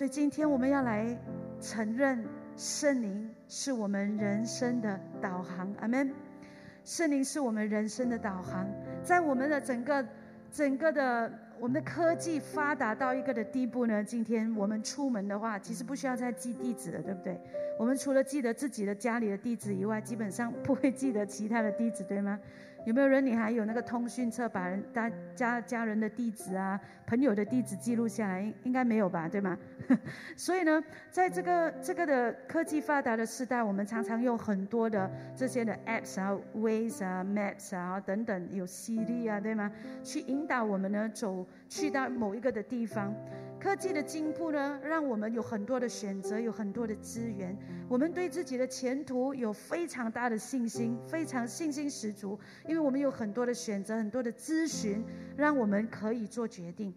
所以今天我们要来承认圣灵是我们人生的导航，阿门。圣灵是我们人生的导航，在我们的整个整个的我们的科技发达到一个的地步呢，今天我们出门的话，其实不需要再记地址了，对不对？我们除了记得自己的家里的地址以外，基本上不会记得其他的地址，对吗？有没有人？你还有那个通讯册，把人家家家人的地址啊、朋友的地址记录下来？应应该没有吧，对吗？所以呢，在这个这个的科技发达的时代，我们常常用很多的这些的 apps 啊、ways 啊、Maps 啊等等，有 Siri 啊，对吗？去引导我们呢走去到某一个的地方。科技的进步呢，让我们有很多的选择，有很多的资源。我们对自己的前途有非常大的信心，非常信心十足，因为我们有很多的选择，很多的咨询，让我们可以做决定。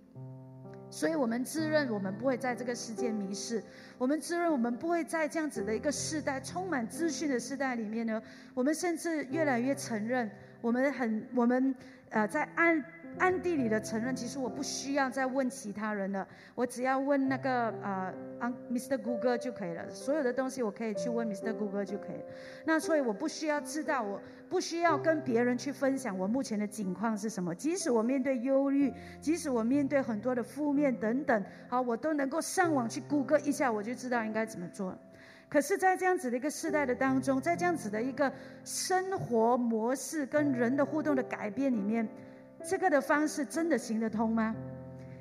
所以，我们自认我们不会在这个世界迷失，我们自认我们不会在这样子的一个时代，充满资讯的时代里面呢。我们甚至越来越承认，我们很，我们呃，在按。暗地里的承认，其实我不需要再问其他人了，我只要问那个呃，Mr. Google 就可以了。所有的东西我可以去问 Mr. Google 就可以了。那所以我不需要知道，我不需要跟别人去分享我目前的境况是什么。即使我面对忧虑，即使我面对很多的负面等等，好，我都能够上网去 Google 一下，我就知道应该怎么做。可是，在这样子的一个时代的当中，在这样子的一个生活模式跟人的互动的改变里面。这个的方式真的行得通吗？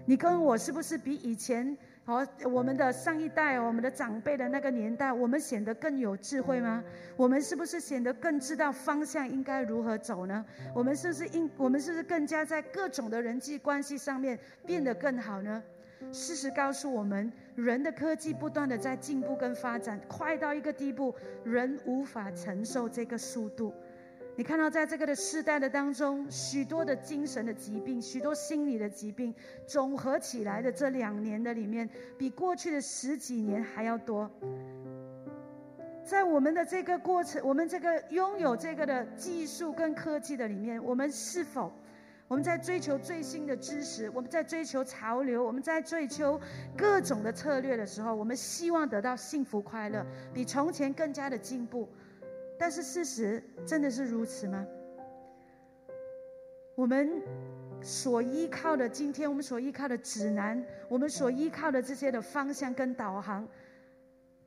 你跟我是不是比以前和我们的上一代、我们的长辈的那个年代，我们显得更有智慧吗？我们是不是显得更知道方向应该如何走呢？我们是不是应我们是不是更加在各种的人际关系上面变得更好呢？事实告诉我们，人的科技不断的在进步跟发展，快到一个地步，人无法承受这个速度。你看到，在这个的时代的当中，许多的精神的疾病，许多心理的疾病，总合起来的这两年的里面，比过去的十几年还要多。在我们的这个过程，我们这个拥有这个的技术跟科技的里面，我们是否我们在追求最新的知识，我们在追求潮流，我们在追求各种的策略的时候，我们希望得到幸福快乐，比从前更加的进步。但是事实真的是如此吗？我们所依靠的，今天我们所依靠的指南，我们所依靠的这些的方向跟导航，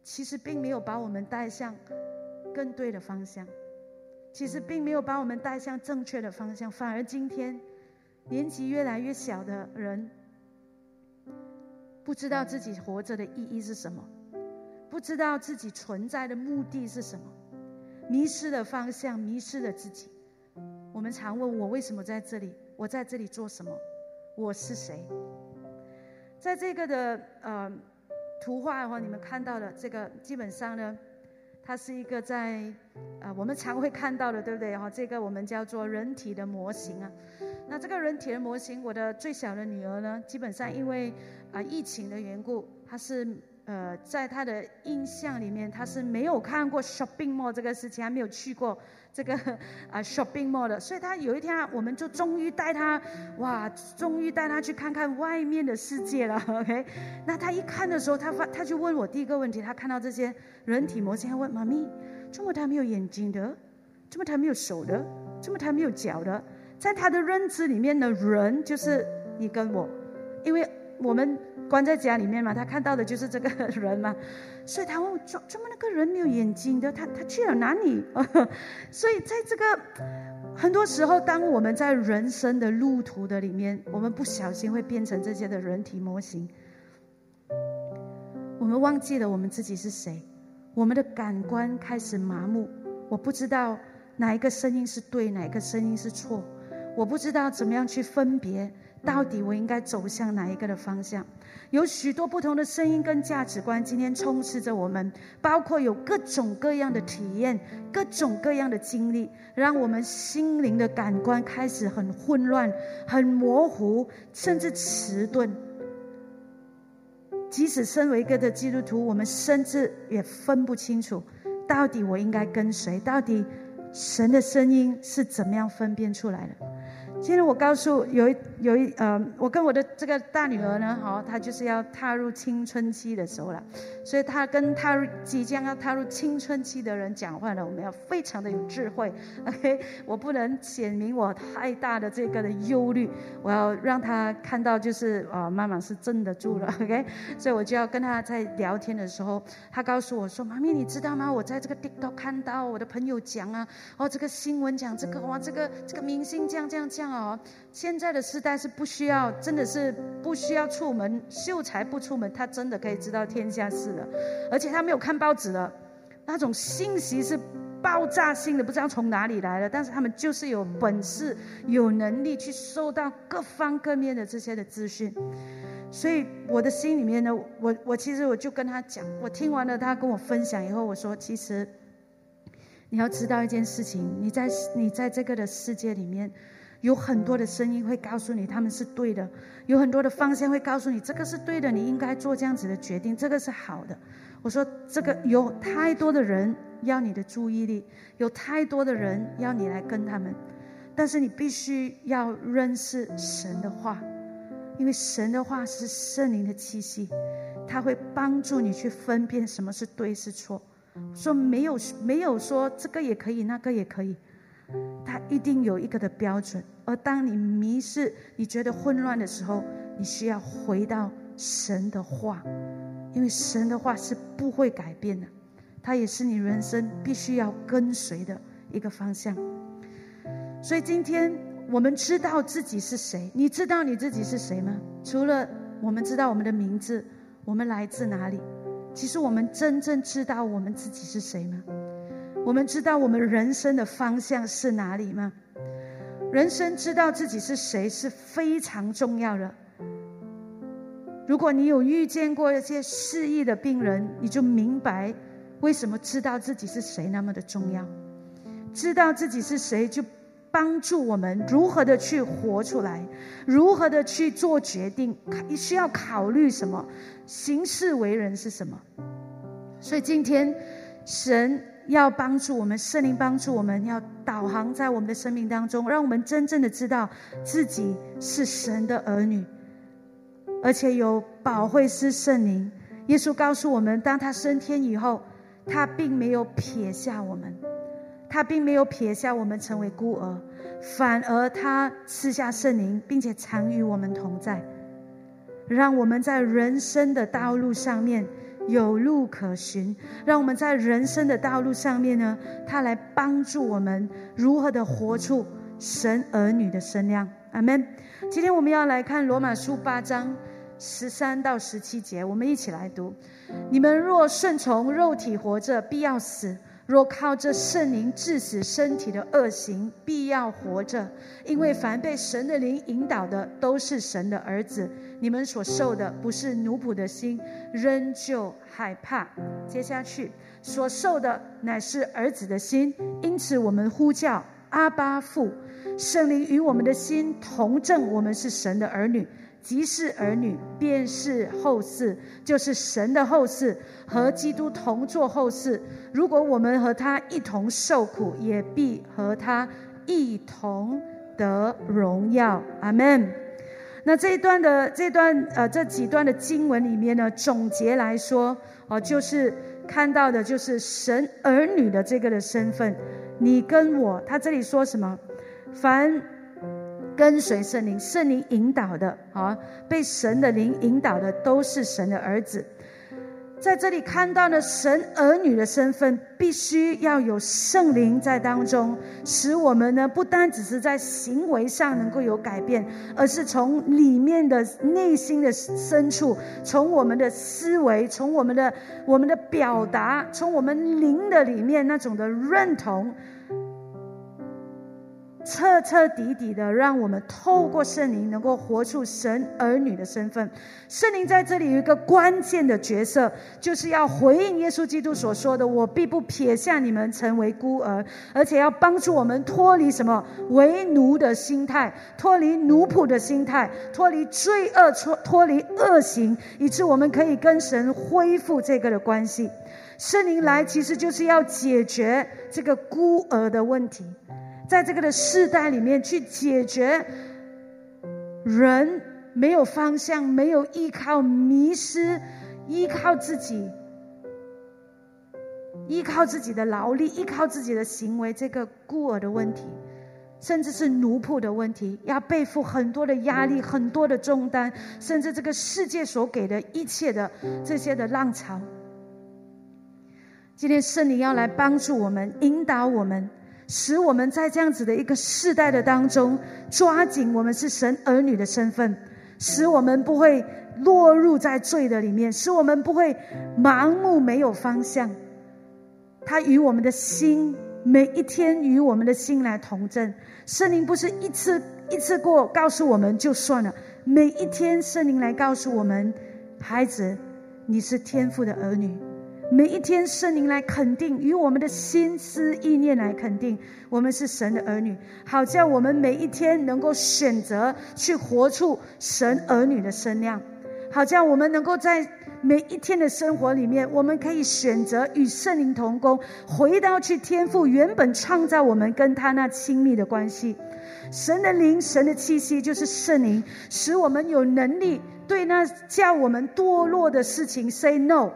其实并没有把我们带向更对的方向，其实并没有把我们带向正确的方向，反而今天年纪越来越小的人，不知道自己活着的意义是什么，不知道自己存在的目的是什么。迷失了方向，迷失了自己。我们常问我为什么在这里？我在这里做什么？我是谁？在这个的呃图画的话，你们看到的这个基本上呢，它是一个在啊我们常会看到的，对不对？哈，这个我们叫做人体的模型啊。那这个人体的模型，我的最小的女儿呢，基本上因为啊疫情的缘故，她是。呃，在他的印象里面，他是没有看过 shopping mall 这个事情，还没有去过这个啊 shopping mall 的，所以他有一天，我们就终于带他，哇，终于带他去看看外面的世界了。OK，那他一看的时候，他发，他就问我第一个问题，他看到这些人体模型，他问妈咪，这么他没有眼睛的，这么他没有手的，这么他没有脚的，在他的认知里面的人就是你跟我，因为我们。关在家里面嘛，他看到的就是这个人嘛，所以他问：怎怎么那个人没有眼睛的？他他去了哪里？所以在这个很多时候，当我们在人生的路途的里面，我们不小心会变成这些的人体模型，我们忘记了我们自己是谁，我们的感官开始麻木，我不知道哪一个声音是对，哪一个声音是错，我不知道怎么样去分别，到底我应该走向哪一个的方向。有许多不同的声音跟价值观，今天充斥着我们，包括有各种各样的体验、各种各样的经历，让我们心灵的感官开始很混乱、很模糊，甚至迟钝。即使身为一个的基督徒，我们甚至也分不清楚，到底我应该跟谁？到底神的声音是怎么样分辨出来的？今天我告诉有一有一呃，我跟我的这个大女儿呢，好，她就是要踏入青春期的时候了，所以她跟踏入即将要踏入青春期的人讲话呢，我们要非常的有智慧。OK，我不能显明我太大的这个的忧虑，我要让她看到就是啊，妈妈是镇得住了。OK，所以我就要跟她在聊天的时候，她告诉我说：“妈咪，你知道吗？我在这个 TikTok 看到我的朋友讲啊，哦，这个新闻讲这个哇，这个这个明星这样这样这样。”哦，现在的时代是不需要，真的是不需要出门，秀才不出门，他真的可以知道天下事了。而且他没有看报纸了，那种信息是爆炸性的，不知道从哪里来的。但是他们就是有本事、有能力去收到各方各面的这些的资讯。所以我的心里面呢，我我其实我就跟他讲，我听完了他跟我分享以后，我说其实你要知道一件事情，你在你在这个的世界里面。有很多的声音会告诉你他们是对的，有很多的方向会告诉你这个是对的，你应该做这样子的决定，这个是好的。我说这个有太多的人要你的注意力，有太多的人要你来跟他们，但是你必须要认识神的话，因为神的话是圣灵的气息，它会帮助你去分辨什么是对是错。说没有没有说这个也可以，那个也可以。他一定有一个的标准，而当你迷失、你觉得混乱的时候，你需要回到神的话，因为神的话是不会改变的，它也是你人生必须要跟随的一个方向。所以今天我们知道自己是谁，你知道你自己是谁吗？除了我们知道我们的名字，我们来自哪里？其实我们真正知道我们自己是谁吗？我们知道我们人生的方向是哪里吗？人生知道自己是谁是非常重要的。如果你有遇见过一些失忆的病人，你就明白为什么知道自己是谁那么的重要。知道自己是谁，就帮助我们如何的去活出来，如何的去做决定，需要考虑什么，行事为人是什么。所以今天神。要帮助我们，圣灵帮助我们，要导航在我们的生命当中，让我们真正的知道自己是神的儿女，而且有保惠师圣灵。耶稣告诉我们，当他升天以后，他并没有撇下我们，他并没有撇下我们成为孤儿，反而他赐下圣灵，并且常与我们同在，让我们在人生的道路上面。有路可循，让我们在人生的道路上面呢，他来帮助我们如何的活出神儿女的身量。阿门。今天我们要来看罗马书八章十三到十七节，我们一起来读：你们若顺从肉体活着，必要死。若靠着圣灵致死身体的恶行，必要活着，因为凡被神的灵引导的，都是神的儿子。你们所受的不是奴仆的心，仍旧害怕。接下去所受的乃是儿子的心，因此我们呼叫阿巴父，圣灵与我们的心同证，我们是神的儿女。即是儿女，便是后世，就是神的后世，和基督同作后世。如果我们和他一同受苦，也必和他一同得荣耀。阿门。那这一段的这段呃这几段的经文里面呢，总结来说，哦，就是看到的就是神儿女的这个的身份。你跟我，他这里说什么？凡。跟随圣灵，圣灵引导的啊，被神的灵引导的，都是神的儿子。在这里看到呢神儿女的身份，必须要有圣灵在当中，使我们呢不单只是在行为上能够有改变，而是从里面的内心的深处，从我们的思维，从我们的我们的表达，从我们灵的里面那种的认同。彻彻底底的，让我们透过圣灵，能够活出神儿女的身份。圣灵在这里有一个关键的角色，就是要回应耶稣基督所说的：“我必不撇下你们，成为孤儿。”而且要帮助我们脱离什么为奴的心态，脱离奴仆的心态，脱离罪恶，脱脱离恶行，以致我们可以跟神恢复这个的关系。圣灵来，其实就是要解决这个孤儿的问题。在这个的世代里面去解决人没有方向、没有依靠、迷失、依靠自己、依靠自己的劳力、依靠自己的行为这个孤儿的问题。甚至是奴仆的问题，要背负很多的压力、很多的重担，甚至这个世界所给的一切的这些的浪潮。今天圣灵要来帮助我们，引导我们，使我们在这样子的一个世代的当中，抓紧我们是神儿女的身份，使我们不会落入在罪的里面，使我们不会盲目没有方向。他与我们的心。每一天与我们的心来同证，圣灵不是一次一次过告诉我们就算了。每一天圣灵来告诉我们，孩子，你是天父的儿女。每一天圣灵来肯定，与我们的心思意念来肯定，我们是神的儿女。好叫我们每一天能够选择去活出神儿女的身量，好叫我们能够在。每一天的生活里面，我们可以选择与圣灵同工，回到去天赋原本创造我们跟他那亲密的关系。神的灵、神的气息就是圣灵，使我们有能力对那叫我们堕落的事情 say no，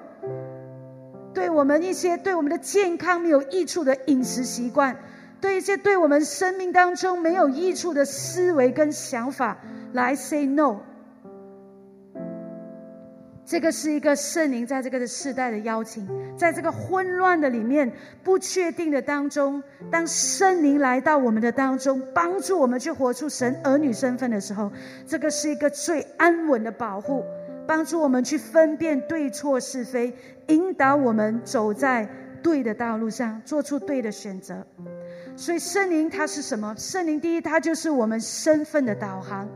对我们一些对我们的健康没有益处的饮食习惯，对一些对我们生命当中没有益处的思维跟想法来 say no。这个是一个圣灵在这个的世代的邀请，在这个混乱的里面、不确定的当中，当圣灵来到我们的当中，帮助我们去活出神儿女身份的时候，这个是一个最安稳的保护，帮助我们去分辨对错是非，引导我们走在对的道路上，做出对的选择。所以圣灵它是什么？圣灵第一，它就是我们身份的导航。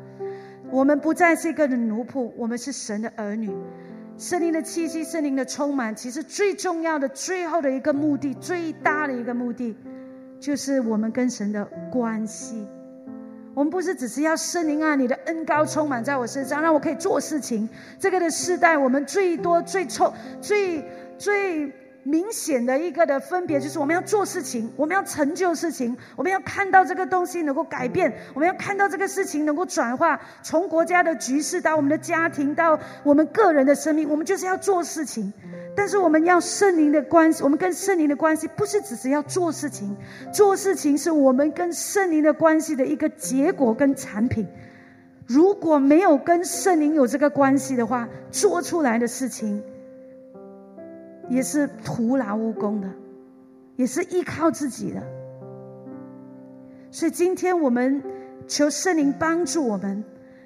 我们不再是一个奴仆，我们是神的儿女。圣灵的气息，圣灵的充满，其实最重要的、最后的一个目的，最大的一个目的，就是我们跟神的关系。我们不是只是要圣灵啊，你的恩高充满在我身上，让我可以做事情。这个的时代，我们最多、最臭、最最。明显的一个的分别就是，我们要做事情，我们要成就事情，我们要看到这个东西能够改变，我们要看到这个事情能够转化，从国家的局势到我们的家庭，到我们个人的生命，我们就是要做事情。但是我们要圣灵的关系，我们跟圣灵的关系不是只是要做事情，做事情是我们跟圣灵的关系的一个结果跟产品。如果没有跟圣灵有这个关系的话，做出来的事情。也是徒劳无功的，也是依靠自己的。所以今天我们求圣灵帮助我们，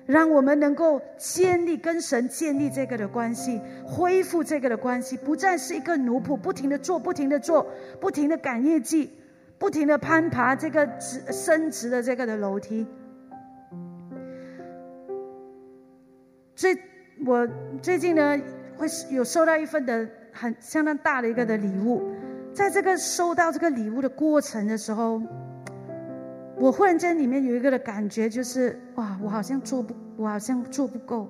让我们能够建立跟神建立这个的关系，恢复这个的关系，不再是一个奴仆，不停的做，不停的做，不停的赶业绩，不停的攀爬这个直升职的这个的楼梯。最我最近呢，会有收到一份的。很相当大的一个的礼物，在这个收到这个礼物的过程的时候，我忽然间里面有一个的感觉，就是哇，我好像做不，我好像做不够，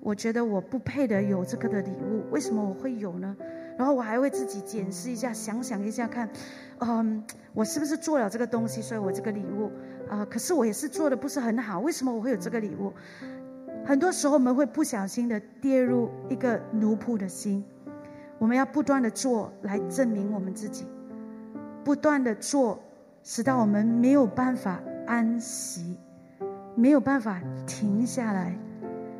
我觉得我不配得有这个的礼物，为什么我会有呢？然后我还会自己检视一下，想想一下看，嗯，我是不是做了这个东西，所以我这个礼物啊，可是我也是做的不是很好，为什么我会有这个礼物？很多时候我们会不小心的跌入一个奴仆的心。我们要不断的做来证明我们自己，不断的做，使到我们没有办法安息，没有办法停下来，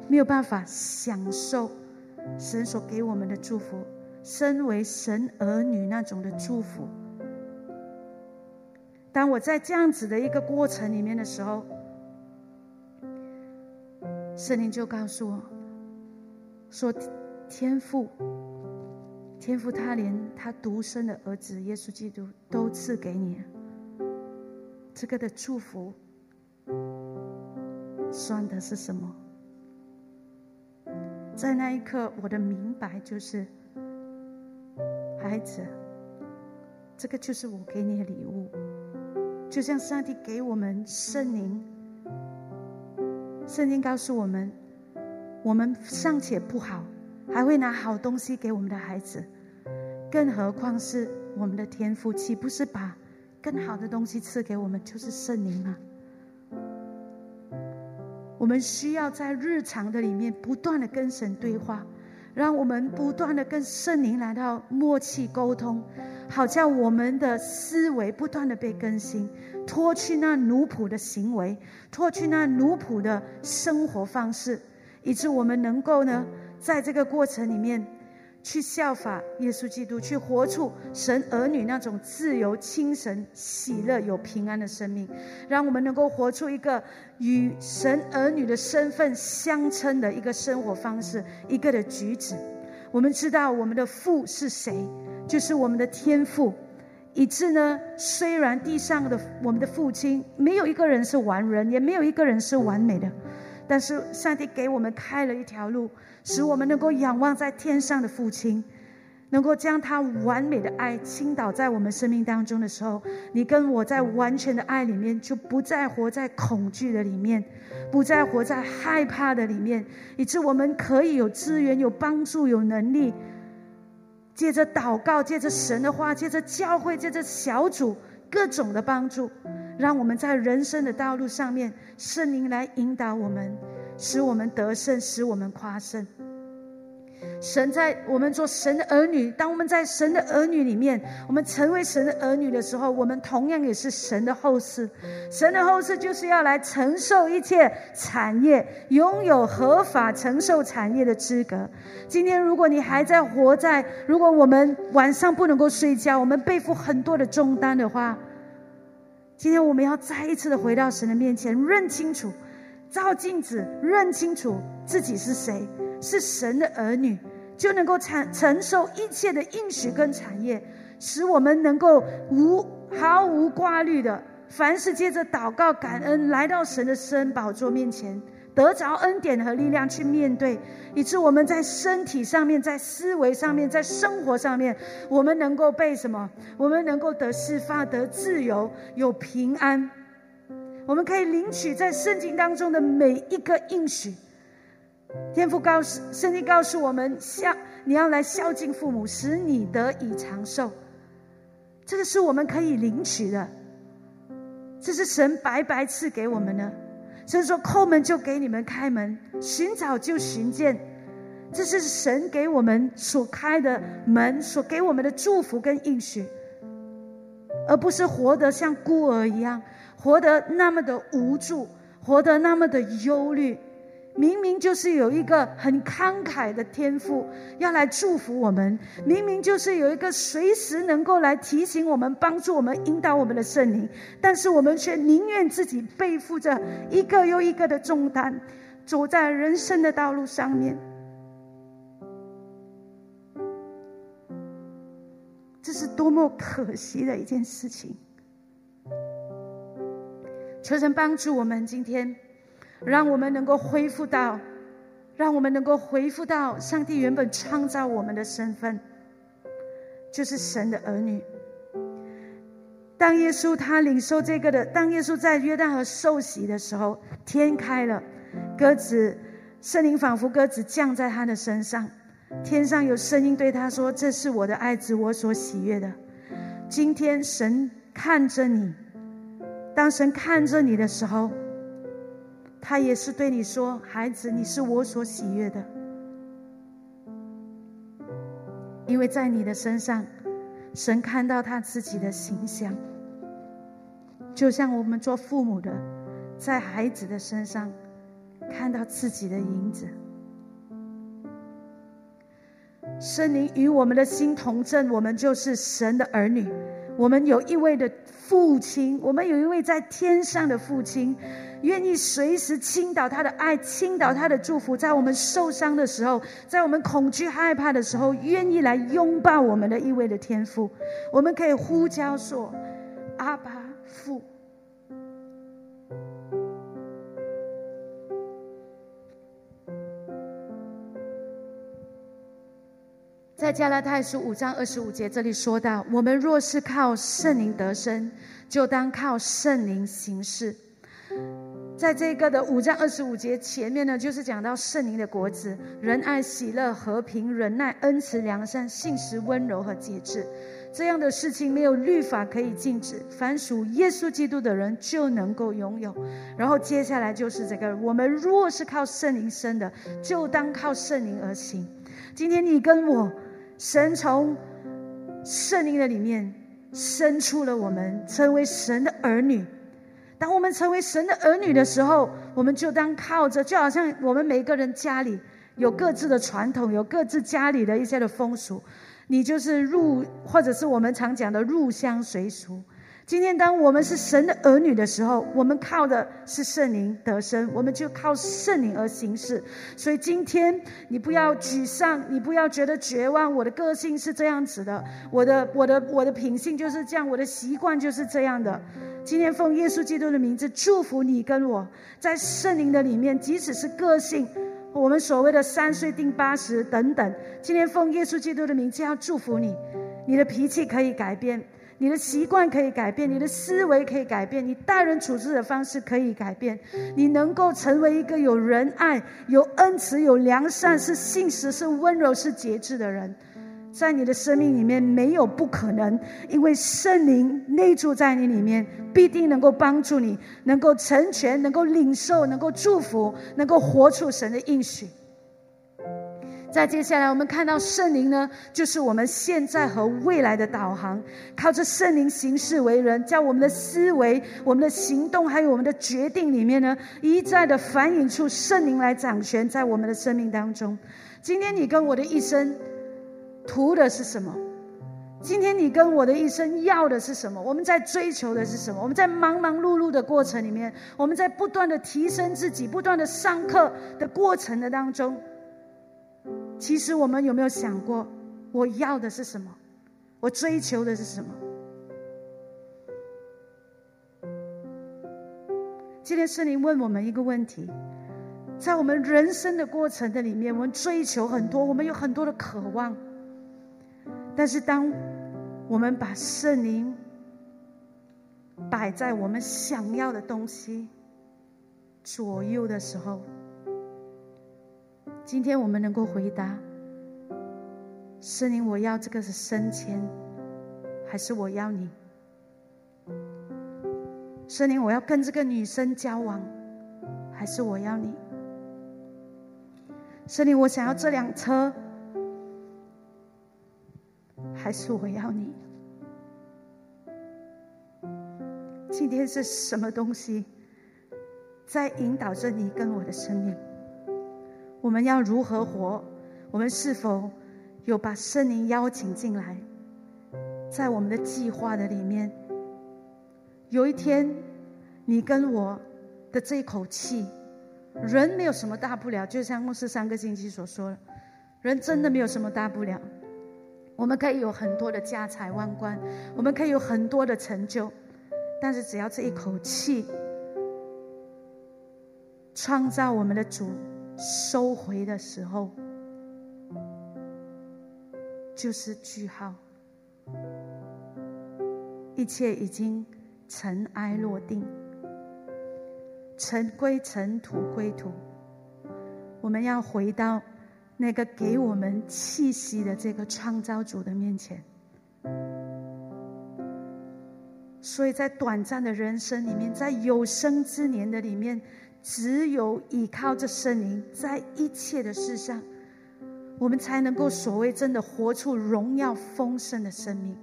没有办法享受神所给我们的祝福，身为神儿女那种的祝福。当我在这样子的一个过程里面的时候，圣灵就告诉我，说天赋。天父，他连他独生的儿子耶稣基督都赐给你，这个的祝福算的是什么？在那一刻，我的明白就是，孩子，这个就是我给你的礼物，就像上帝给我们圣灵，圣经告诉我们，我们尚且不好。还会拿好东西给我们的孩子，更何况是我们的天赋，岂不是把更好的东西赐给我们，就是圣灵啊。我们需要在日常的里面不断的跟神对话，让我们不断的跟圣灵来到默契沟通，好叫我们的思维不断的被更新，脱去那奴仆的行为，脱去那奴仆的生活方式，以致我们能够呢，在这个过程里面。去效法耶稣基督，去活出神儿女那种自由、清神、喜乐、有平安的生命，让我们能够活出一个与神儿女的身份相称的一个生活方式，一个的举止。我们知道我们的父是谁，就是我们的天父，以致呢，虽然地上的我们的父亲没有一个人是完人，也没有一个人是完美的，但是上帝给我们开了一条路。使我们能够仰望在天上的父亲，能够将他完美的爱倾倒在我们生命当中的时候，你跟我在完全的爱里面，就不再活在恐惧的里面，不再活在害怕的里面，以致我们可以有资源、有帮助、有能力，借着祷告、借着神的话、借着教会、借着小组各种的帮助，让我们在人生的道路上面，圣灵来引导我们。使我们得胜，使我们夸胜。神在我们做神的儿女，当我们在神的儿女里面，我们成为神的儿女的时候，我们同样也是神的后嗣。神的后嗣就是要来承受一切产业，拥有合法承受产业的资格。今天，如果你还在活在，如果我们晚上不能够睡觉，我们背负很多的重担的话，今天我们要再一次的回到神的面前，认清楚。照镜子，认清楚自己是谁，是神的儿女，就能够承承受一切的应许跟产业，使我们能够无毫无挂虑的，凡是接着祷告感恩，来到神的圣宝座面前，得着恩典和力量去面对，以致我们在身体上面，在思维上面，在生活上面，我们能够被什么？我们能够得释放，得自由，有平安。我们可以领取在圣经当中的每一个应许。天父告诉圣经告诉我们，孝你要来孝敬父母，使你得以长寿。这个是我们可以领取的，这是神白白赐给我们的。所以说，叩门就给你们开门，寻找就寻见。这是神给我们所开的门，所给我们的祝福跟应许，而不是活得像孤儿一样。活得那么的无助，活得那么的忧虑，明明就是有一个很慷慨的天赋要来祝福我们，明明就是有一个随时能够来提醒我们、帮助我们、引导我们的圣灵，但是我们却宁愿自己背负着一个又一个的重担，走在人生的道路上面，这是多么可惜的一件事情。求神帮助我们，今天让我们能够恢复到，让我们能够恢复到上帝原本创造我们的身份，就是神的儿女。当耶稣他领受这个的，当耶稣在约旦河受洗的时候，天开了，鸽子圣灵仿佛鸽子降在他的身上，天上有声音对他说：“这是我的爱子，我所喜悦的。”今天神看着你。当神看着你的时候，他也是对你说：“孩子，你是我所喜悦的，因为在你的身上，神看到他自己的形象，就像我们做父母的，在孩子的身上看到自己的影子。圣灵与我们的心同证，我们就是神的儿女。”我们有一位的父亲，我们有一位在天上的父亲，愿意随时倾倒他的爱，倾倒他的祝福，在我们受伤的时候，在我们恐惧害怕的时候，愿意来拥抱我们的一位的天父。我们可以呼叫说：“阿爸父。”在加拉太书五章二十五节，这里说到：我们若是靠圣灵得生，就当靠圣灵行事。在这个的五章二十五节前面呢，就是讲到圣灵的国子：仁爱、喜乐、和平、忍耐、恩慈、良善、信实、温柔和节制。这样的事情没有律法可以禁止，凡属耶稣基督的人就能够拥有。然后接下来就是这个：我们若是靠圣灵生的，就当靠圣灵而行。今天你跟我，神从圣灵的里面生出了我们，成为神的儿女。当我们成为神的儿女的时候，我们就当靠着，就好像我们每个人家里有各自的传统，有各自家里的一些的风俗，你就是入，或者是我们常讲的入乡随俗。今天，当我们是神的儿女的时候，我们靠的是圣灵得生，我们就靠圣灵而行事。所以，今天你不要沮丧，你不要觉得绝望。我的个性是这样子的，我的、我的、我的品性就是这样，我的习惯就是这样的。今天，奉耶稣基督的名字祝福你跟我，在圣灵的里面，即使是个性，我们所谓的三岁定八十等等。今天，奉耶稣基督的名字要祝福你，你的脾气可以改变。你的习惯可以改变，你的思维可以改变，你待人处事的方式可以改变，你能够成为一个有仁爱、有恩慈、有良善、是信实、是温柔、是节制的人，在你的生命里面没有不可能，因为圣灵内住在你里面，必定能够帮助你，能够成全，能够领受，能够祝福，能够活出神的应许。再接下来，我们看到圣灵呢，就是我们现在和未来的导航。靠着圣灵行事为人，在我们的思维、我们的行动，还有我们的决定里面呢，一再的反映出圣灵来掌权在我们的生命当中。今天你跟我的一生图的是什么？今天你跟我的一生要的是什么？我们在追求的是什么？我们在忙忙碌碌的过程里面，我们在不断的提升自己、不断的上课的过程的当中。其实我们有没有想过，我要的是什么？我追求的是什么？今天圣灵问我们一个问题：在我们人生的过程的里面，我们追求很多，我们有很多的渴望。但是，当我们把圣灵摆在我们想要的东西左右的时候，今天我们能够回答：圣灵，我要这个是升迁，还是我要你？圣灵，我要跟这个女生交往，还是我要你？圣灵，我想要这辆车，还是我要你？今天是什么东西在引导着你跟我的生命？我们要如何活？我们是否有把圣灵邀请进来，在我们的计划的里面？有一天，你跟我的这一口气，人没有什么大不了，就像牧师上个星期所说的，人真的没有什么大不了。我们可以有很多的家财万贯，我们可以有很多的成就，但是只要这一口气，创造我们的主。收回的时候，就是句号，一切已经尘埃落定，尘归尘，土归土。我们要回到那个给我们气息的这个创造主的面前。所以在短暂的人生里面，在有生之年的里面。只有依靠着圣灵，在一切的事上，我们才能够所谓真的活出荣耀丰盛的生命。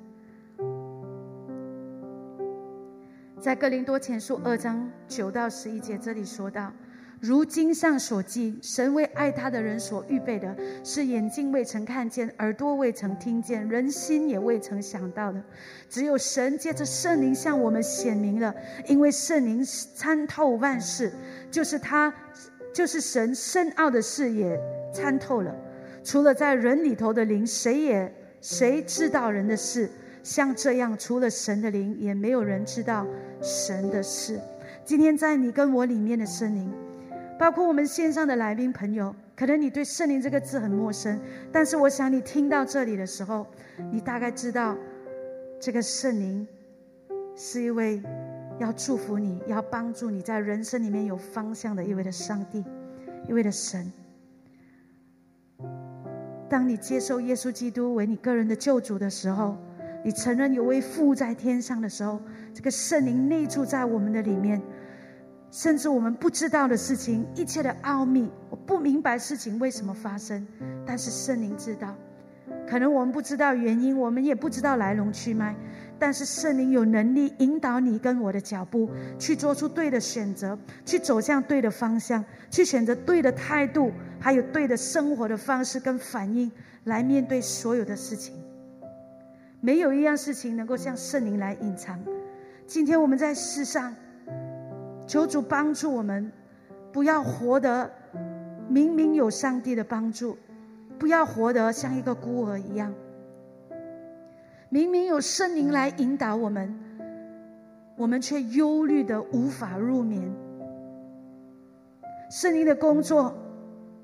在哥林多前书二章九到十一节这里说到。如经上所记，神为爱他的人所预备的，是眼睛未曾看见，耳朵未曾听见，人心也未曾想到的。只有神借着圣灵向我们显明了，因为圣灵参透万事，就是他，就是神深奥的事也参透了。除了在人里头的灵，谁也谁知道人的事？像这样，除了神的灵，也没有人知道神的事。今天在你跟我里面的圣灵。包括我们线上的来宾朋友，可能你对“圣灵”这个字很陌生，但是我想你听到这里的时候，你大概知道，这个圣灵是一位要祝福你，要帮助你在人生里面有方向的一位的上帝，一位的神。当你接受耶稣基督为你个人的救主的时候，你承认有位父在天上的时候，这个圣灵内住在我们的里面，甚至我们不知道的事情，一切的奥秘，我不明白事情为什么发生，但是圣灵知道。可能我们不知道原因，我们也不知道来龙去脉，但是圣灵有能力引导你跟我的脚步，去做出对的选择，去走向对的方向，去选择对的态度，还有对的生活的方式跟反应，来面对所有的事情。没有一样事情能够向圣灵来隐藏。今天我们在世上，求主帮助我们，不要活得明明有上帝的帮助。不要活得像一个孤儿一样。明明有圣灵来引导我们，我们却忧虑的无法入眠。圣灵的工作，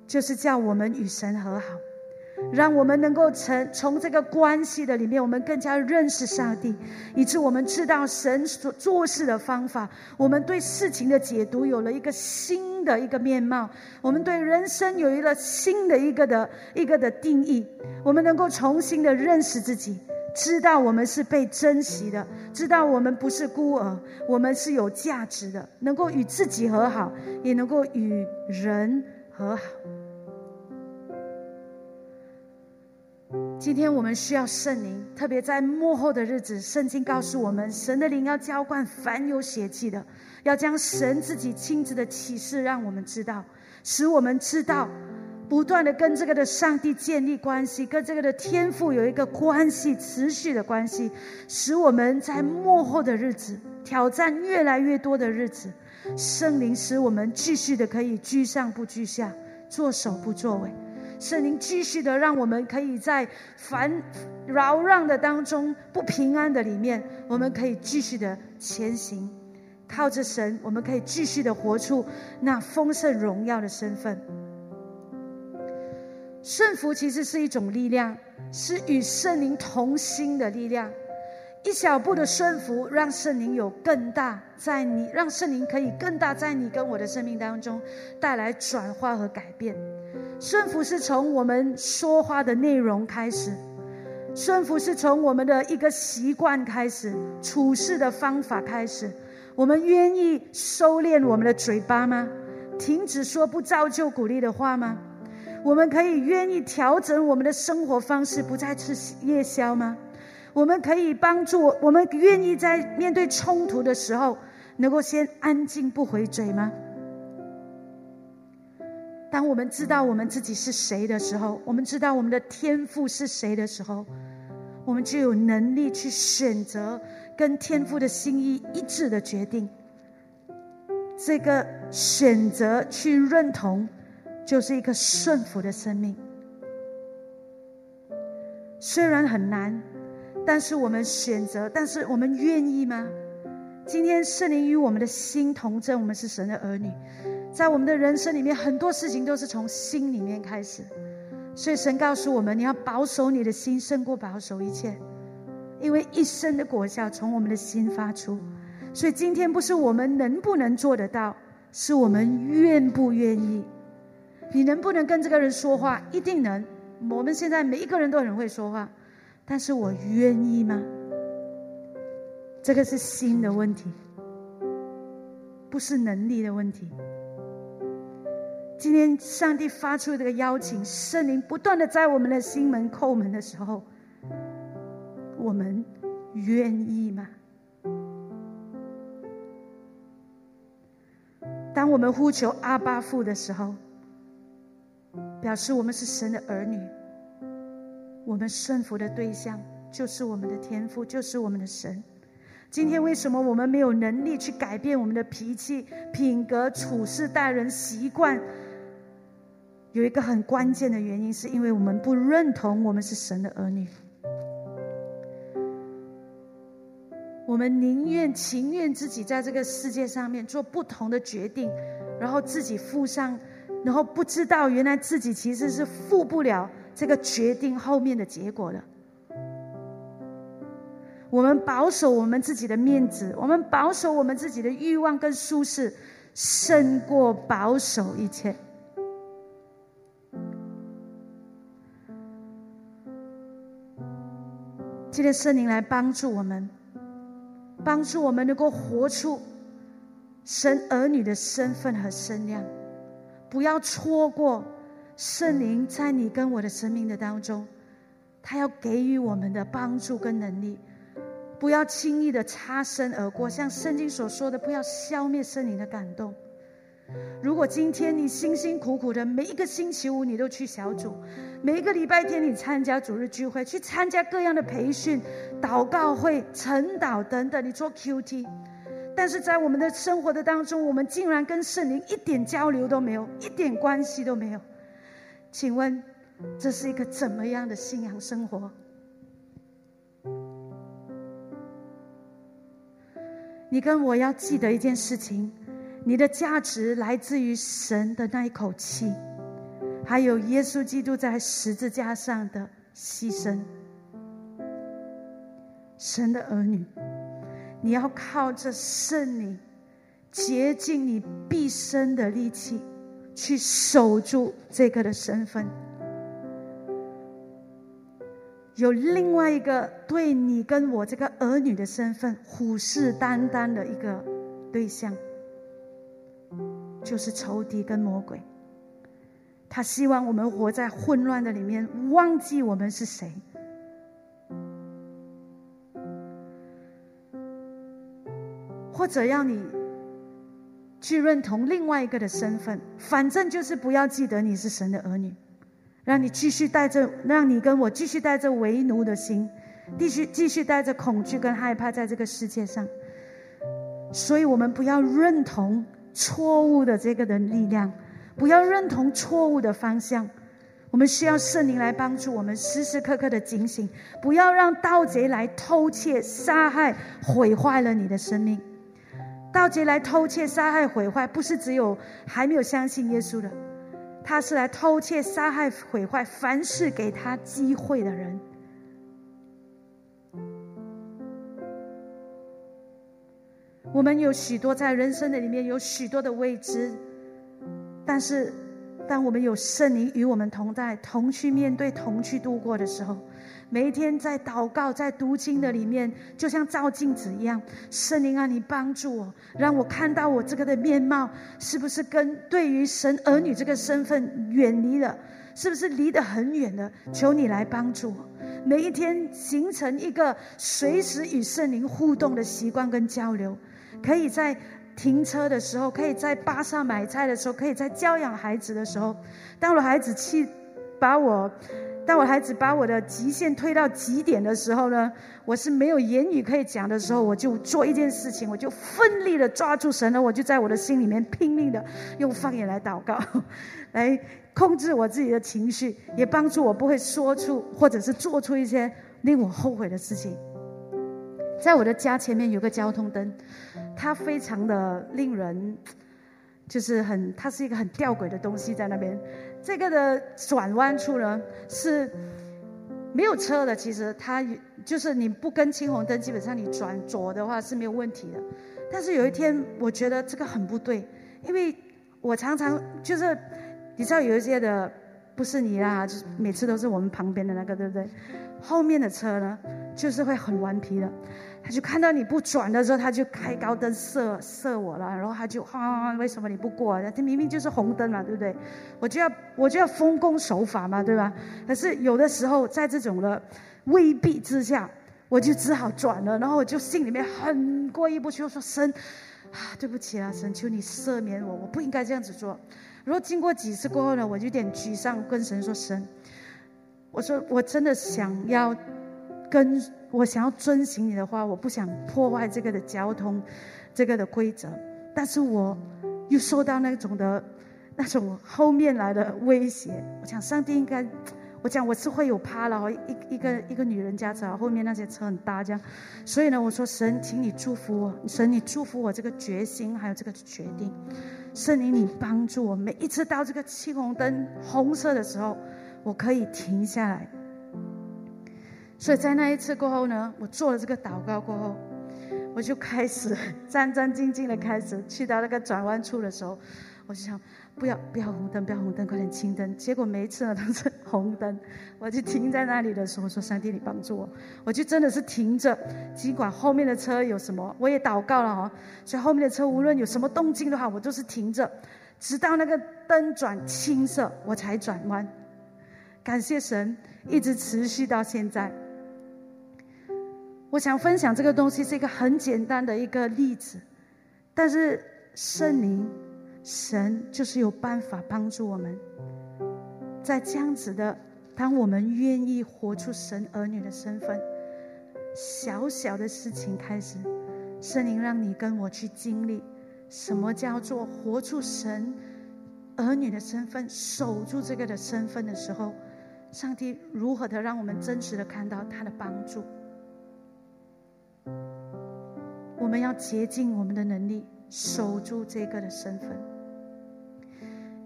就是叫我们与神和好。让我们能够从从这个关系的里面，我们更加认识上帝，以致我们知道神所做事的方法。我们对事情的解读有了一个新的一个面貌，我们对人生有一个新的一个的一个的定义。我们能够重新的认识自己，知道我们是被珍惜的，知道我们不是孤儿，我们是有价值的，能够与自己和好，也能够与人和好。今天我们需要圣灵，特别在幕后的日子，圣经告诉我们，神的灵要浇灌凡有血气的，要将神自己亲自的启示让我们知道，使我们知道，不断的跟这个的上帝建立关系，跟这个的天赋有一个关系，持续的关系，使我们在幕后的日子，挑战越来越多的日子，圣灵使我们继续的可以居上不居下，作首不作尾。圣灵继续的让我们可以在烦扰攘的当中不平安的里面，我们可以继续的前行，靠着神，我们可以继续的活出那丰盛荣耀的身份。顺服其实是一种力量，是与圣灵同心的力量。一小步的顺服，让圣灵有更大在你，让圣灵可以更大在你跟我的生命当中带来转化和改变。顺服是从我们说话的内容开始，顺服是从我们的一个习惯开始，处事的方法开始。我们愿意收敛我们的嘴巴吗？停止说不造就、鼓励的话吗？我们可以愿意调整我们的生活方式，不再吃夜宵吗？我们可以帮助我们愿意在面对冲突的时候，能够先安静不回嘴吗？当我们知道我们自己是谁的时候，我们知道我们的天赋是谁的时候，我们就有能力去选择跟天赋的心意一致的决定。这个选择去认同，就是一个顺服的生命。虽然很难，但是我们选择，但是我们愿意吗？今天圣灵与我们的心同证，我们是神的儿女。在我们的人生里面，很多事情都是从心里面开始，所以神告诉我们：你要保守你的心，胜过保守一切，因为一生的果效从我们的心发出。所以今天不是我们能不能做得到，是我们愿不愿意。你能不能跟这个人说话？一定能。我们现在每一个人都很会说话，但是我愿意吗？这个是心的问题，不是能力的问题。今天，上帝发出这个邀请，圣灵不断的在我们的心门叩门的时候，我们愿意吗？当我们呼求阿巴父的时候，表示我们是神的儿女，我们顺服的对象就是我们的天父，就是我们的神。今天为什么我们没有能力去改变我们的脾气、品格、处事、待人习惯？有一个很关键的原因，是因为我们不认同我们是神的儿女，我们宁愿情愿自己在这个世界上面做不同的决定，然后自己负上，然后不知道原来自己其实是负不了这个决定后面的结果的。我们保守我们自己的面子，我们保守我们自己的欲望跟舒适，胜过保守一切。今天圣灵来帮助我们，帮助我们能够活出神儿女的身份和身量，不要错过圣灵在你跟我的生命的当中，他要给予我们的帮助跟能力，不要轻易的擦身而过，像圣经所说的，不要消灭圣灵的感动。如果今天你辛辛苦苦的每一个星期五你都去小组，每一个礼拜天你参加主日聚会，去参加各样的培训、祷告会、晨祷等等，你做 QT，但是在我们的生活的当中，我们竟然跟圣灵一点交流都没有，一点关系都没有。请问，这是一个怎么样的信仰生活？你跟我要记得一件事情。你的价值来自于神的那一口气，还有耶稣基督在十字架上的牺牲。神的儿女，你要靠着圣灵竭尽你毕生的力气，去守住这个的身份。有另外一个对你跟我这个儿女的身份虎视眈眈的一个对象。就是仇敌跟魔鬼，他希望我们活在混乱的里面，忘记我们是谁，或者让你去认同另外一个的身份，反正就是不要记得你是神的儿女，让你继续带着，让你跟我继续带着为奴的心，继续继续带着恐惧跟害怕在这个世界上，所以我们不要认同。错误的这个的力量，不要认同错误的方向。我们需要圣灵来帮助我们，时时刻刻的警醒，不要让盗贼来偷窃、杀害、毁坏了你的生命。盗贼来偷窃、杀害、毁坏，不是只有还没有相信耶稣的，他是来偷窃、杀害、毁坏凡是给他机会的人。我们有许多在人生的里面有许多的未知，但是当我们有圣灵与我们同在，同去面对，同去度过的时候，每一天在祷告、在读经的里面，就像照镜子一样，圣灵啊，你帮助我，让我看到我这个的面貌是不是跟对于神儿女这个身份远离了，是不是离得很远了？求你来帮助我，每一天形成一个随时与圣灵互动的习惯跟交流。可以在停车的时候，可以在巴萨买菜的时候，可以在教养孩子的时候，当我孩子气把我，当我孩子把我的极限推到极点的时候呢，我是没有言语可以讲的时候，我就做一件事情，我就奋力的抓住神了，我就在我的心里面拼命的用方言来祷告，来控制我自己的情绪，也帮助我不会说出或者是做出一些令我后悔的事情。在我的家前面有个交通灯，它非常的令人，就是很，它是一个很吊诡的东西在那边。这个的转弯处呢是没有车的，其实它就是你不跟青红灯，基本上你转左的话是没有问题的。但是有一天我觉得这个很不对，因为我常常就是你知道有一些的不是你啦，就是每次都是我们旁边的那个，对不对？后面的车呢就是会很顽皮的。他就看到你不转的时候，他就开高灯射射我了，然后他就啊，为什么你不过？这明明就是红灯嘛，对不对？我就要我就要奉公守法嘛，对吧？可是有的时候在这种的威逼之下，我就只好转了，然后我就心里面很过意不去，我说神啊，对不起啊，神求你赦免我，我不应该这样子做。然后经过几次过后呢，我就有点沮丧，跟神说神，我说我真的想要。跟我想要遵循你的话，我不想破坏这个的交通，这个的规则，但是我又受到那种的，那种后面来的威胁。我想上帝应该，我讲我是会有怕了，一一个一个女人家车后面那些车很大这样，所以呢，我说神，请你祝福我，神你祝福我这个决心还有这个决定，圣灵你帮助我，每一次到这个青红灯红色的时候，我可以停下来。所以在那一次过后呢，我做了这个祷告过后，我就开始战战兢兢的开始去到那个转弯处的时候，我就想不要不要红灯，不要红灯，快点青灯。结果每一次呢都是红灯，我就停在那里的时候说：“上帝，你帮助我。”我就真的是停着，尽管后面的车有什么，我也祷告了哈。所以后面的车无论有什么动静的话，我都是停着，直到那个灯转青色，我才转弯。感谢神，一直持续到现在。我想分享这个东西是一个很简单的一个例子，但是圣灵、神就是有办法帮助我们，在这样子的，当我们愿意活出神儿女的身份，小小的事情开始，圣灵让你跟我去经历什么叫做活出神儿女的身份，守住这个的身份的时候，上帝如何的让我们真实的看到他的帮助。我们要竭尽我们的能力守住这个的身份。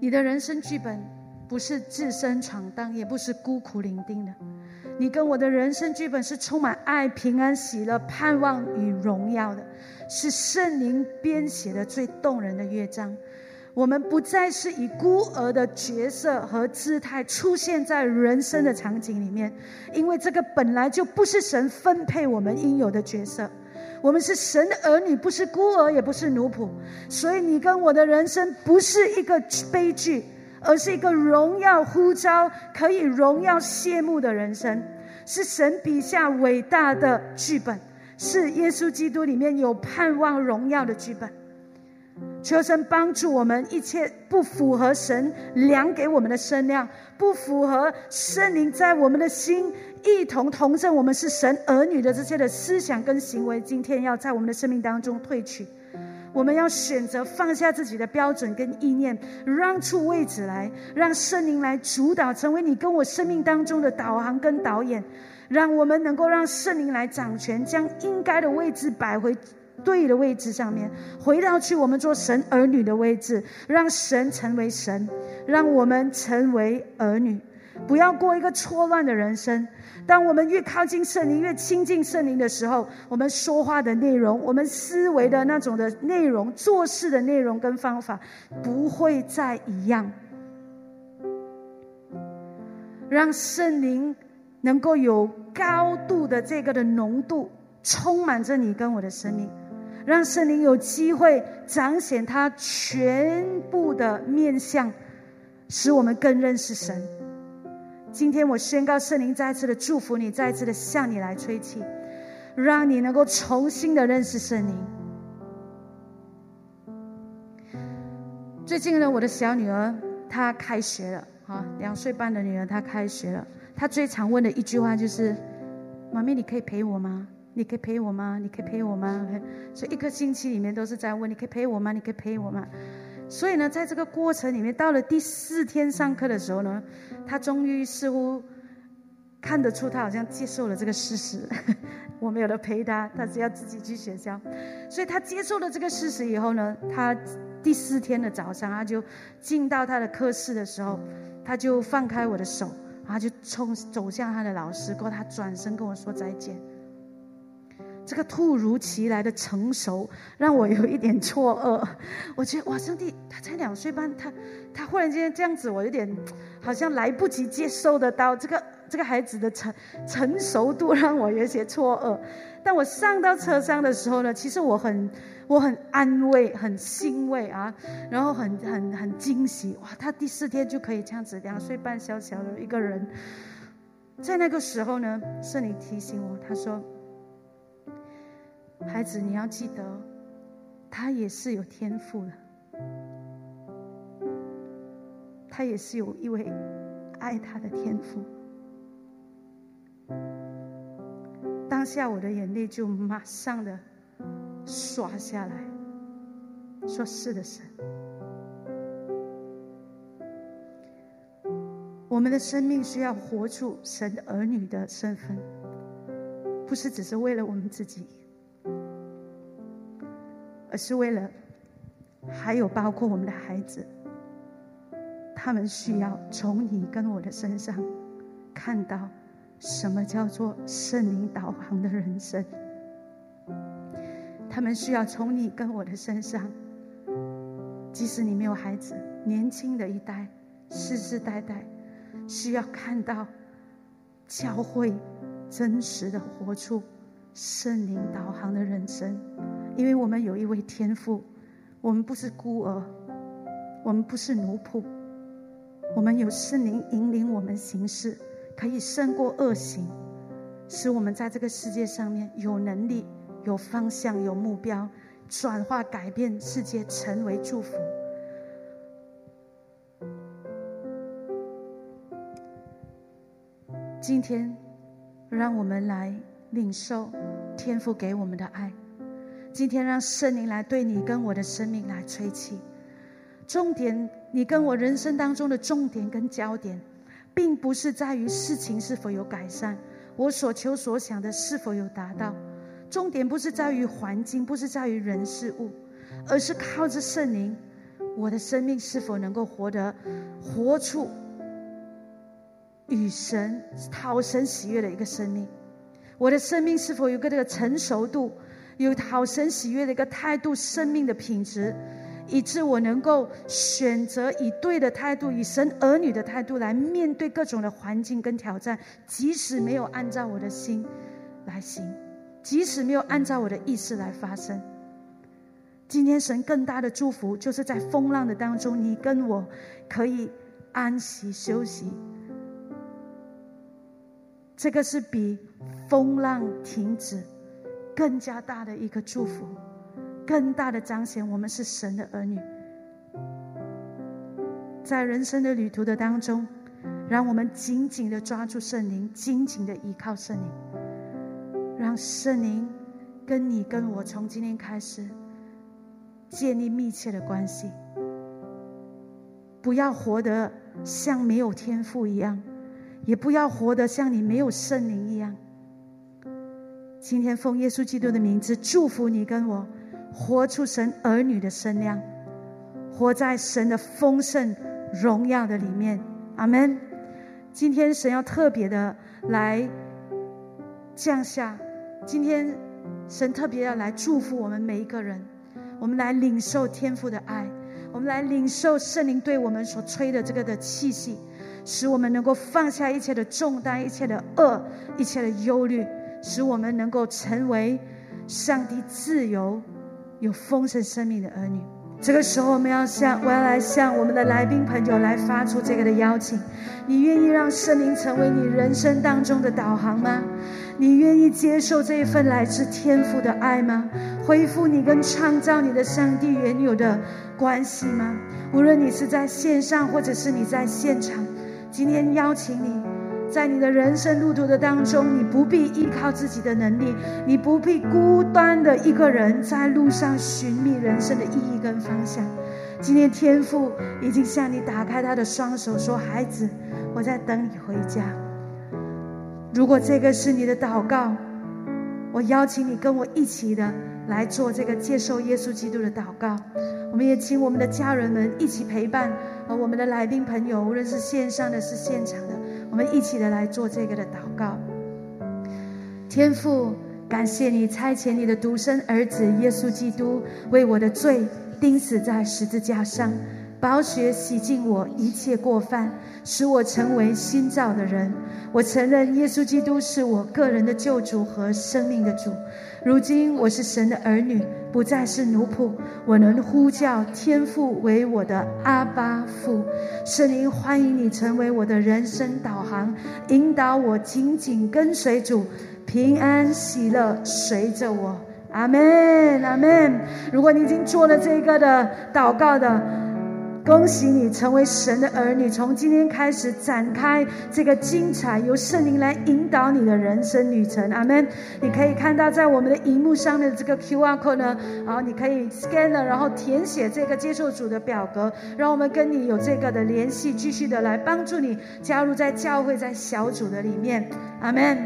你的人生剧本不是自身闯荡，也不是孤苦伶仃的。你跟我的人生剧本是充满爱、平安、喜乐、盼望与荣耀的，是圣灵编写的最动人的乐章。我们不再是以孤儿的角色和姿态出现在人生的场景里面，因为这个本来就不是神分配我们应有的角色。我们是神的儿女，不是孤儿，也不是奴仆，所以你跟我的人生不是一个悲剧，而是一个荣耀呼召、可以荣耀谢幕的人生，是神笔下伟大的剧本，是耶稣基督里面有盼望荣耀的剧本。求神帮助我们，一切不符合神量给我们的身量，不符合圣灵在我们的心。一同同证我们是神。儿女的这些的思想跟行为，今天要在我们的生命当中退去。我们要选择放下自己的标准跟意念，让出位置来，让圣灵来主导，成为你跟我生命当中的导航跟导演。让我们能够让圣灵来掌权，将应该的位置摆回对的位置上面，回到去我们做神。儿女的位置，让神。成为神，让我们成为儿女，不要过一个错乱的人生。当我们越靠近圣灵，越亲近圣灵的时候，我们说话的内容，我们思维的那种的内容，做事的内容跟方法，不会再一样。让圣灵能够有高度的这个的浓度，充满着你跟我的生命，让圣灵有机会彰显他全部的面相，使我们更认识神。今天我宣告圣灵再次的祝福你，再次的向你来吹气，让你能够重新的认识圣灵。最近呢，我的小女儿她开学了，哈，两岁半的女儿她开学了，她最常问的一句话就是：“妈咪，你可以陪我吗？你可以陪我吗？你可以陪我吗？”所以一个星期里面都是在问：“你可以陪我吗？你可以陪我吗？”所以呢，在这个过程里面，到了第四天上课的时候呢，他终于似乎看得出，他好像接受了这个事实。我没有了陪他，他只要自己去学校。所以他接受了这个事实以后呢，他第四天的早上，他就进到他的课室的时候，他就放开我的手，然后就冲走向他的老师，过后他转身跟我说再见。这个突如其来的成熟让我有一点错愕，我觉得哇，上帝，他才两岁半，他他忽然间这样子，我有点好像来不及接受得到这个这个孩子的成成熟度，让我有些错愕。但我上到车上的时候呢，其实我很我很安慰，很欣慰啊，然后很很很惊喜，哇，他第四天就可以这样子，两岁半小小的一个人，在那个时候呢，圣灵提醒我，他说。孩子，你要记得，他也是有天赋的，他也是有一位爱他的天赋。当下我的眼泪就马上的刷下来，说是的，神，我们的生命需要活出神儿女的身份，不是只是为了我们自己。而是为了，还有包括我们的孩子，他们需要从你跟我的身上看到什么叫做圣灵导航的人生。他们需要从你跟我的身上，即使你没有孩子，年轻的一代，世世代代，需要看到教会真实的活出圣灵导航的人生，因为我们有一位天父，我们不是孤儿，我们不是奴仆，我们有圣灵引领我们行事，可以胜过恶行，使我们在这个世界上面有能力。有方向，有目标，转化、改变世界，成为祝福。今天，让我们来领受天父给我们的爱。今天，让圣灵来对你跟我的生命来吹气。重点，你跟我人生当中的重点跟焦点，并不是在于事情是否有改善，我所求所想的是否有达到。重点不是在于环境，不是在于人事物，而是靠着圣灵，我的生命是否能够活得活出与神讨神喜悦的一个生命？我的生命是否有个这个成熟度，有讨神喜悦的一个态度、生命的品质，以致我能够选择以对的态度，以神儿女的态度来面对各种的环境跟挑战，即使没有按照我的心来行。即使没有按照我的意思来发生，今天神更大的祝福，就是在风浪的当中，你跟我可以安息休息。这个是比风浪停止更加大的一个祝福，更大的彰显我们是神的儿女。在人生的旅途的当中，让我们紧紧的抓住圣灵，紧紧的依靠圣灵。让圣灵跟你跟我从今天开始建立密切的关系，不要活得像没有天赋一样，也不要活得像你没有圣灵一样。今天奉耶稣基督的名字祝福你跟我，活出神儿女的身量，活在神的丰盛荣耀的里面。阿门。今天神要特别的来降下。今天，神特别要来祝福我们每一个人，我们来领受天父的爱，我们来领受圣灵对我们所吹的这个的气息，使我们能够放下一切的重担、一切的恶、一切的忧虑，使我们能够成为上帝自由、有丰盛生命的儿女。这个时候，我们要向我要来向我们的来宾朋友来发出这个的邀请：你愿意让圣灵成为你人生当中的导航吗？你愿意接受这一份来自天父的爱吗？恢复你跟创造你的上帝原有的关系吗？无论你是在线上，或者是你在现场，今天邀请你，在你的人生路途的当中，你不必依靠自己的能力，你不必孤单的一个人在路上寻觅人生的意义跟方向。今天天父已经向你打开他的双手，说：“孩子，我在等你回家。”如果这个是你的祷告，我邀请你跟我一起的来做这个接受耶稣基督的祷告。我们也请我们的家人们一起陪伴，和我们的来宾朋友，无论是线上的、是现场的，我们一起的来做这个的祷告。天父，感谢你差遣你的独生儿子耶稣基督为我的罪钉死在十字架上。宝血洗净我一切过犯，使我成为新造的人。我承认耶稣基督是我个人的救主和生命的主。如今我是神的儿女，不再是奴仆。我能呼叫天父为我的阿巴父。圣灵，欢迎你成为我的人生导航，引导我紧紧跟随主，平安喜乐随着我。阿门，阿门。如果你已经做了这个的祷告的。恭喜你成为神的儿女，从今天开始展开这个精彩由圣灵来引导你的人生旅程。阿门。你可以看到在我们的荧幕上的这个 Q R code 呢，然后，你可以 scan 了，然后填写这个接受主的表格，让我们跟你有这个的联系，继续的来帮助你加入在教会在小组的里面。阿门。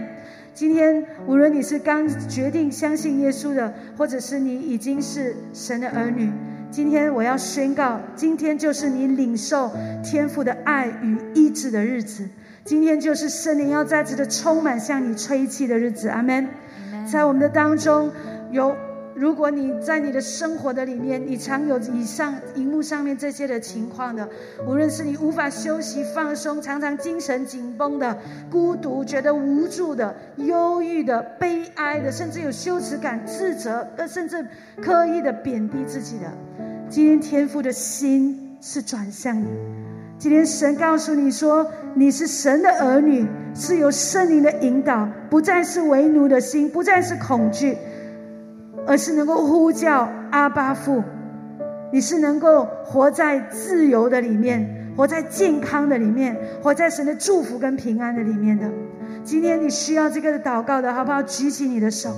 今天无论你是刚决定相信耶稣的，或者是你已经是神的儿女。今天我要宣告，今天就是你领受天父的爱与医治的日子。今天就是圣灵要再次的充满向你吹气的日子，阿门。在我们的当中有。如果你在你的生活的里面，你常有以上荧幕上面这些的情况的，无论是你无法休息放松，常常精神紧绷的、孤独、觉得无助的、忧郁的、悲哀的，甚至有羞耻感、自责，呃，甚至刻意的贬低自己的，今天天父的心是转向你。今天神告诉你说，你是神的儿女，是有圣灵的引导，不再是为奴的心，不再是恐惧。而是能够呼叫阿巴父，你是能够活在自由的里面，活在健康的里面，活在神的祝福跟平安的里面的。今天你需要这个祷告的好不好？举起你的手，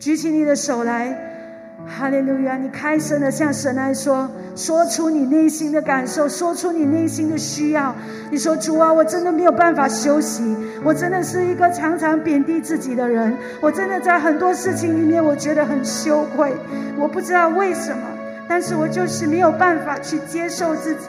举起你的手来。哈利路亚！你开声的向神来说，说出你内心的感受，说出你内心的需要。你说：“主啊，我真的没有办法休息，我真的是一个常常贬低自己的人，我真的在很多事情里面我觉得很羞愧，我不知道为什么，但是我就是没有办法去接受自己。”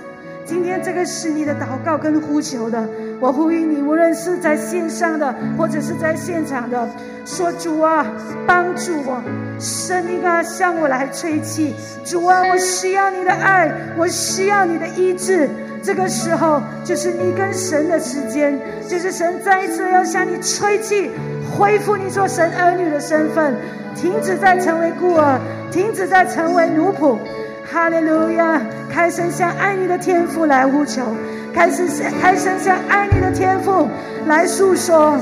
今天这个是你的祷告跟呼求的，我呼吁你，无论是在线上的或者是在现场的，说主啊，帮助我，神灵啊，向我来吹气，主啊，我需要你的爱，我需要你的医治。这个时候就是你跟神的时间，就是神再一次要向你吹气，恢复你做神儿女的身份，停止再成为孤儿，停止再成为奴仆。哈利路亚！开声向爱你的天赋来呼求，开始开声向爱你的天赋来诉说。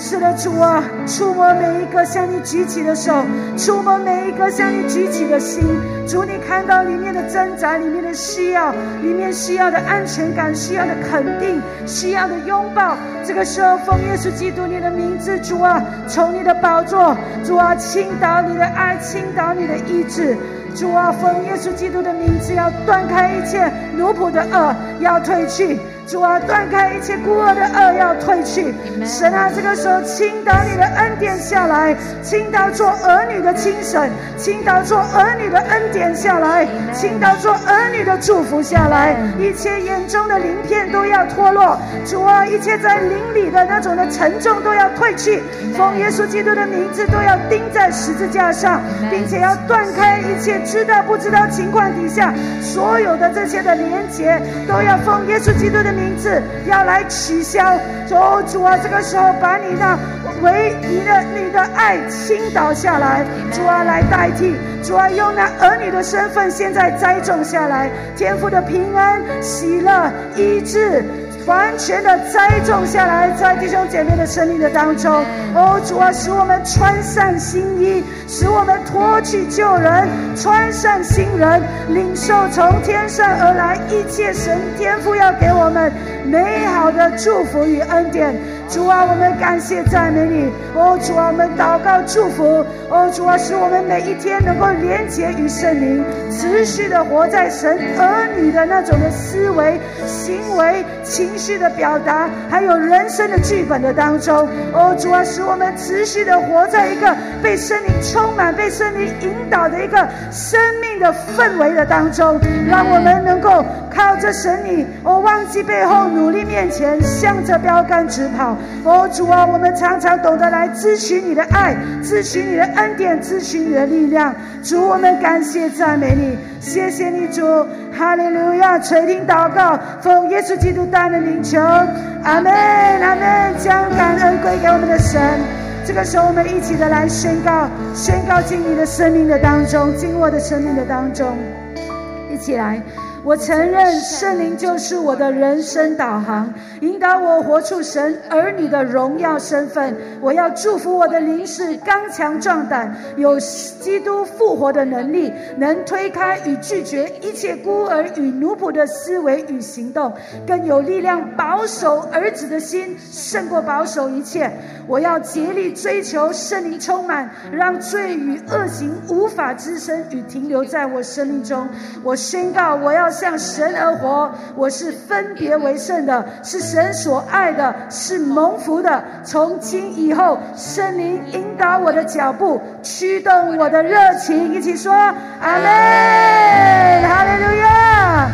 是的，主啊，触摸每一个向你举起的手，触摸每一个向你举起的心。主，你看到里面的挣扎，里面的需要，里面需要的安全感，需要的肯定，需要的拥抱。这个时候，奉耶稣基督你的名字，主啊，从你的宝座，主啊，倾倒你的爱，倾倒你的意志。主啊，奉耶稣基督的名字，要断开一切奴仆的恶，要退去。主啊，断开一切孤儿的恶，要退去。神啊，这个时候倾倒你的恩典下来，倾倒做儿女的精神，倾倒做儿女的恩典下来，倾倒做儿女的祝福下来。一切眼中的鳞片都要脱落。主啊，一切在灵里的那种的沉重都要退去。奉耶稣基督的名字，都要钉在十字架上，并且要断开一切知道不知道情况底下所有的这些的连结，都要奉耶稣基督的。名字要来取消，主啊，这个时候把你的唯一的你的爱倾倒下来，主啊来代替，主啊用那儿女的身份现在栽种下来，天父的平安、喜乐、医治。完全的栽种下来，在弟兄姐妹的生命的当中。哦，主啊，使我们穿上新衣，使我们脱去旧人，穿上新人，领受从天上而来一切神天赋要给我们美好的祝福与恩典。主啊，我们感谢赞美你。哦，主啊，我们祷告祝福。哦，主啊，使我们每一天能够连结于圣灵，持续的活在神儿女的那种的思维、行为、情续的表达，还有人生的剧本的当中。哦，主啊，使我们持续的活在一个被圣灵充满、被圣灵引导的一个生命的氛围的当中，让我们能够靠着神你，哦，忘记背后，努力面前，向着标杆直跑。哦，主啊，我们常常懂得来咨询你的爱，咨询你的恩典，咨询你的力量。主，我们感谢赞美你，谢谢你，主，哈利路亚！垂听祷告，奉耶稣基督大的名求，阿门，阿门。将感恩归给我们的神。这个时候，我们一起的来宣告，宣告进你的生命的当中，进我的生命的当中，一起来。我承认圣灵就是我的人生导航，引导我活出神儿女的荣耀身份。我要祝福我的灵是刚强壮胆，有基督复活的能力，能推开与拒绝一切孤儿与奴仆的思维与行动，更有力量保守儿子的心胜过保守一切。我要竭力追求圣灵充满，让罪与恶行无法滋生与停留在我生命中。我宣告，我要要。向神而活，我是分别为圣的，是神所爱的，是蒙福的。从今以后，圣灵引导我的脚步，驱动我的热情，一起说阿门，哈利路亚。